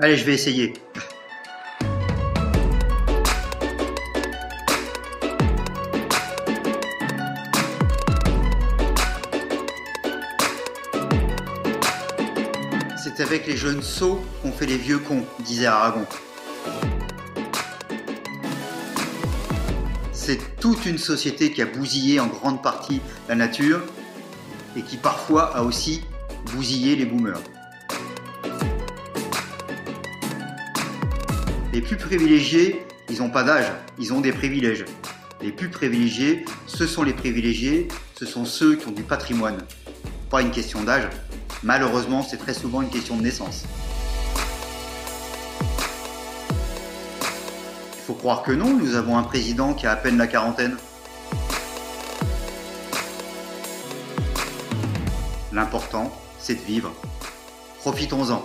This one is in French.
Allez, je vais essayer. C'est avec les jeunes sots qu'on fait les vieux cons, disait Aragon. C'est toute une société qui a bousillé en grande partie la nature et qui parfois a aussi bousillé les boomers. Les plus privilégiés, ils n'ont pas d'âge, ils ont des privilèges. Les plus privilégiés, ce sont les privilégiés, ce sont ceux qui ont du patrimoine. Pas une question d'âge, malheureusement c'est très souvent une question de naissance. Il faut croire que non, nous avons un président qui a à peine la quarantaine. L'important, c'est de vivre. Profitons-en.